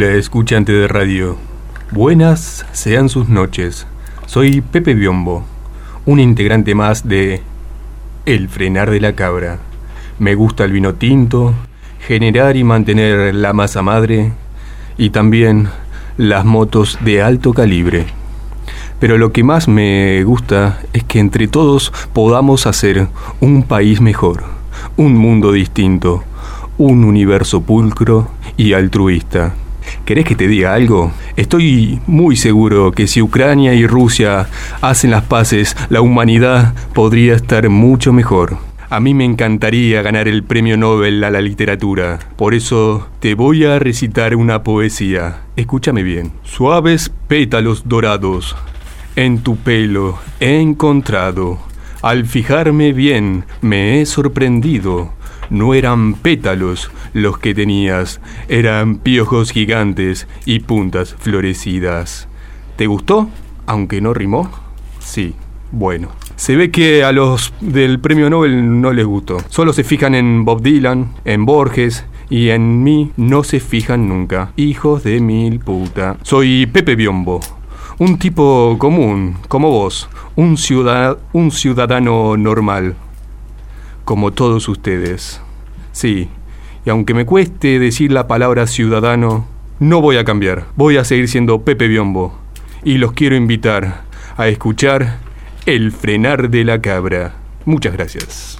Hola, escuchante de radio. Buenas sean sus noches. Soy Pepe Biombo, un integrante más de El frenar de la cabra. Me gusta el vino tinto, generar y mantener la masa madre y también las motos de alto calibre. Pero lo que más me gusta es que entre todos podamos hacer un país mejor, un mundo distinto, un universo pulcro y altruista. ¿Querés que te diga algo? Estoy muy seguro que si Ucrania y Rusia hacen las paces, la humanidad podría estar mucho mejor. A mí me encantaría ganar el premio Nobel a la literatura. Por eso te voy a recitar una poesía. Escúchame bien. Suaves pétalos dorados en tu pelo he encontrado. Al fijarme bien me he sorprendido. No eran pétalos los que tenías, eran piojos gigantes y puntas florecidas. ¿Te gustó? Aunque no rimó. Sí, bueno. Se ve que a los del premio Nobel no les gustó. Solo se fijan en Bob Dylan, en Borges y en mí no se fijan nunca. Hijos de mil puta. Soy Pepe Biombo. Un tipo común, como vos. Un, un ciudadano normal como todos ustedes. Sí, y aunque me cueste decir la palabra ciudadano, no voy a cambiar. Voy a seguir siendo Pepe Biombo. Y los quiero invitar a escuchar El frenar de la cabra. Muchas gracias.